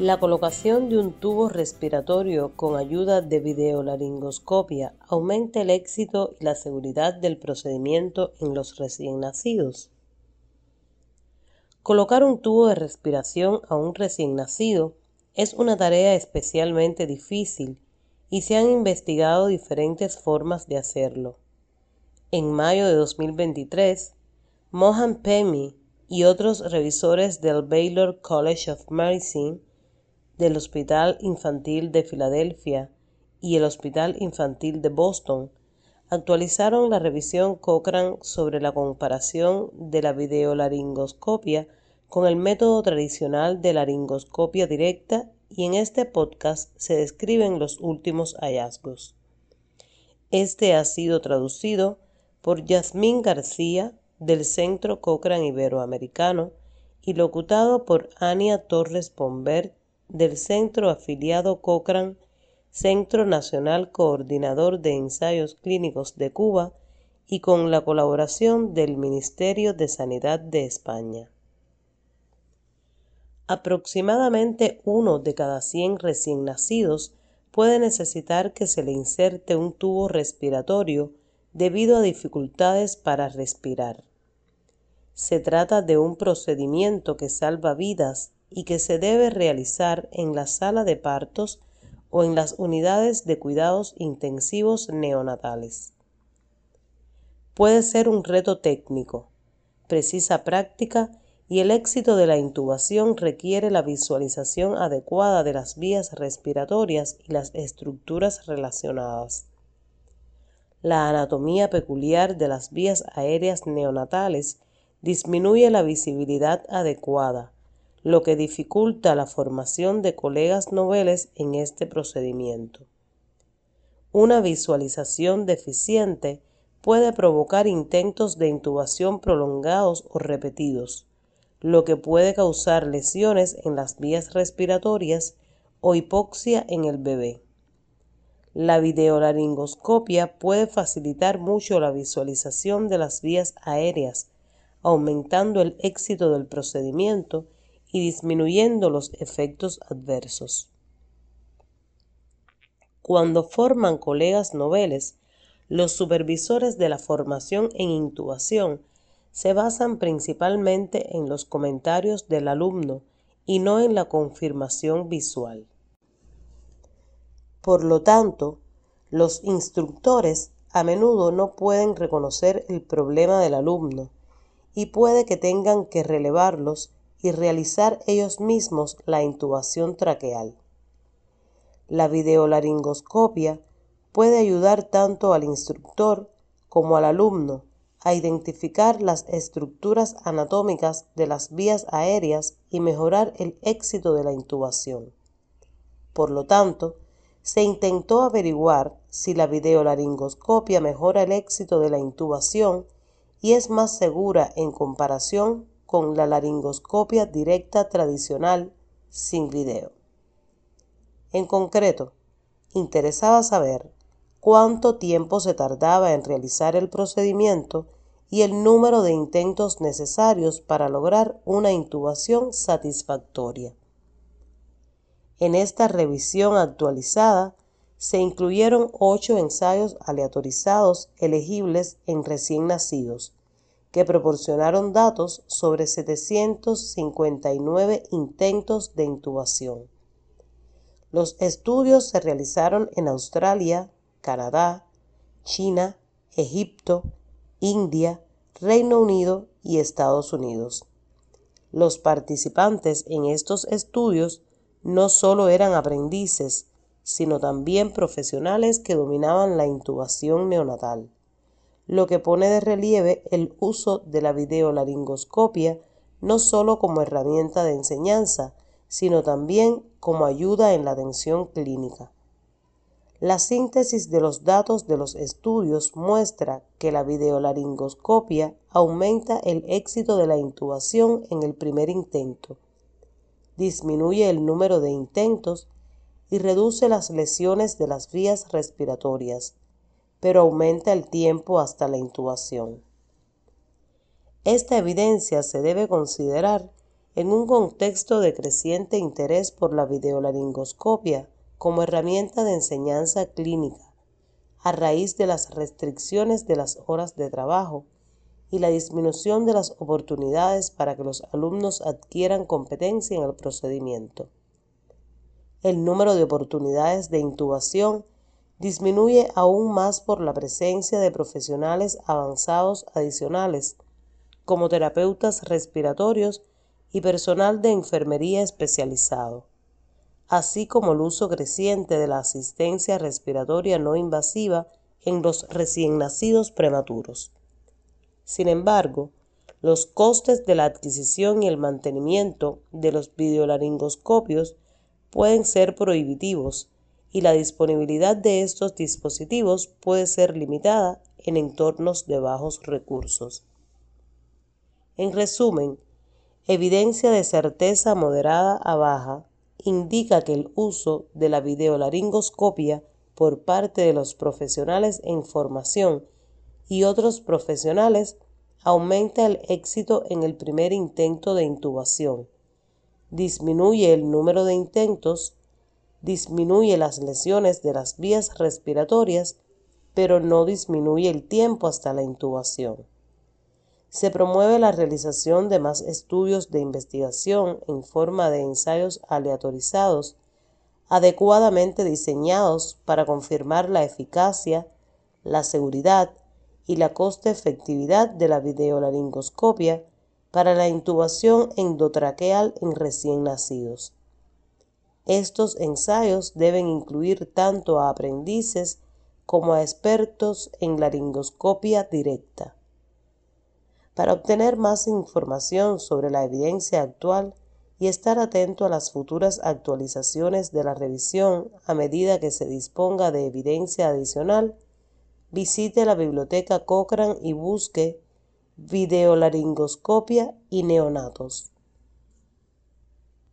La colocación de un tubo respiratorio con ayuda de videolaringoscopia aumenta el éxito y la seguridad del procedimiento en los recién nacidos. Colocar un tubo de respiración a un recién nacido es una tarea especialmente difícil y se han investigado diferentes formas de hacerlo. En mayo de 2023, Mohan Pemi y otros revisores del Baylor College of Medicine del Hospital Infantil de Filadelfia y el Hospital Infantil de Boston actualizaron la revisión Cochrane sobre la comparación de la videolaringoscopia con el método tradicional de laringoscopia directa y en este podcast se describen los últimos hallazgos. Este ha sido traducido por Yasmín García del Centro Cochrane Iberoamericano y locutado por Ania Torres Pombert del Centro Afiliado Cochrane, Centro Nacional Coordinador de Ensayos Clínicos de Cuba y con la colaboración del Ministerio de Sanidad de España. Aproximadamente uno de cada 100 recién nacidos puede necesitar que se le inserte un tubo respiratorio debido a dificultades para respirar. Se trata de un procedimiento que salva vidas y que se debe realizar en la sala de partos o en las unidades de cuidados intensivos neonatales. Puede ser un reto técnico, precisa práctica y el éxito de la intubación requiere la visualización adecuada de las vías respiratorias y las estructuras relacionadas. La anatomía peculiar de las vías aéreas neonatales disminuye la visibilidad adecuada, lo que dificulta la formación de colegas noveles en este procedimiento. Una visualización deficiente puede provocar intentos de intubación prolongados o repetidos, lo que puede causar lesiones en las vías respiratorias o hipoxia en el bebé. La videolaringoscopia puede facilitar mucho la visualización de las vías aéreas, aumentando el éxito del procedimiento y disminuyendo los efectos adversos. Cuando forman colegas noveles, los supervisores de la formación en intubación se basan principalmente en los comentarios del alumno y no en la confirmación visual. Por lo tanto, los instructores a menudo no pueden reconocer el problema del alumno y puede que tengan que relevarlos y realizar ellos mismos la intubación traqueal. La videolaringoscopia puede ayudar tanto al instructor como al alumno a identificar las estructuras anatómicas de las vías aéreas y mejorar el éxito de la intubación. Por lo tanto, se intentó averiguar si la videolaringoscopia mejora el éxito de la intubación y es más segura en comparación con la laringoscopia directa tradicional sin video. En concreto, interesaba saber cuánto tiempo se tardaba en realizar el procedimiento y el número de intentos necesarios para lograr una intubación satisfactoria. En esta revisión actualizada se incluyeron ocho ensayos aleatorizados elegibles en recién nacidos, que proporcionaron datos sobre 759 intentos de intubación. Los estudios se realizaron en Australia, Canadá, China, Egipto, India, Reino Unido y Estados Unidos. Los participantes en estos estudios no solo eran aprendices, sino también profesionales que dominaban la intubación neonatal lo que pone de relieve el uso de la videolaringoscopia no solo como herramienta de enseñanza, sino también como ayuda en la atención clínica. La síntesis de los datos de los estudios muestra que la videolaringoscopia aumenta el éxito de la intubación en el primer intento, disminuye el número de intentos y reduce las lesiones de las vías respiratorias pero aumenta el tiempo hasta la intubación. Esta evidencia se debe considerar en un contexto de creciente interés por la videolaringoscopia como herramienta de enseñanza clínica, a raíz de las restricciones de las horas de trabajo y la disminución de las oportunidades para que los alumnos adquieran competencia en el procedimiento. El número de oportunidades de intubación disminuye aún más por la presencia de profesionales avanzados adicionales, como terapeutas respiratorios y personal de enfermería especializado, así como el uso creciente de la asistencia respiratoria no invasiva en los recién nacidos prematuros. Sin embargo, los costes de la adquisición y el mantenimiento de los videolaringoscopios pueden ser prohibitivos y la disponibilidad de estos dispositivos puede ser limitada en entornos de bajos recursos. En resumen, evidencia de certeza moderada a baja indica que el uso de la videolaringoscopia por parte de los profesionales en formación y otros profesionales aumenta el éxito en el primer intento de intubación, disminuye el número de intentos, disminuye las lesiones de las vías respiratorias, pero no disminuye el tiempo hasta la intubación se promueve la realización de más estudios de investigación en forma de ensayos aleatorizados, adecuadamente diseñados para confirmar la eficacia, la seguridad y la coste-efectividad de la videolaringoscopia para la intubación endotraqueal en recién nacidos. Estos ensayos deben incluir tanto a aprendices como a expertos en laringoscopia directa. Para obtener más información sobre la evidencia actual y estar atento a las futuras actualizaciones de la revisión a medida que se disponga de evidencia adicional, visite la biblioteca Cochrane y busque videolaringoscopia y neonatos.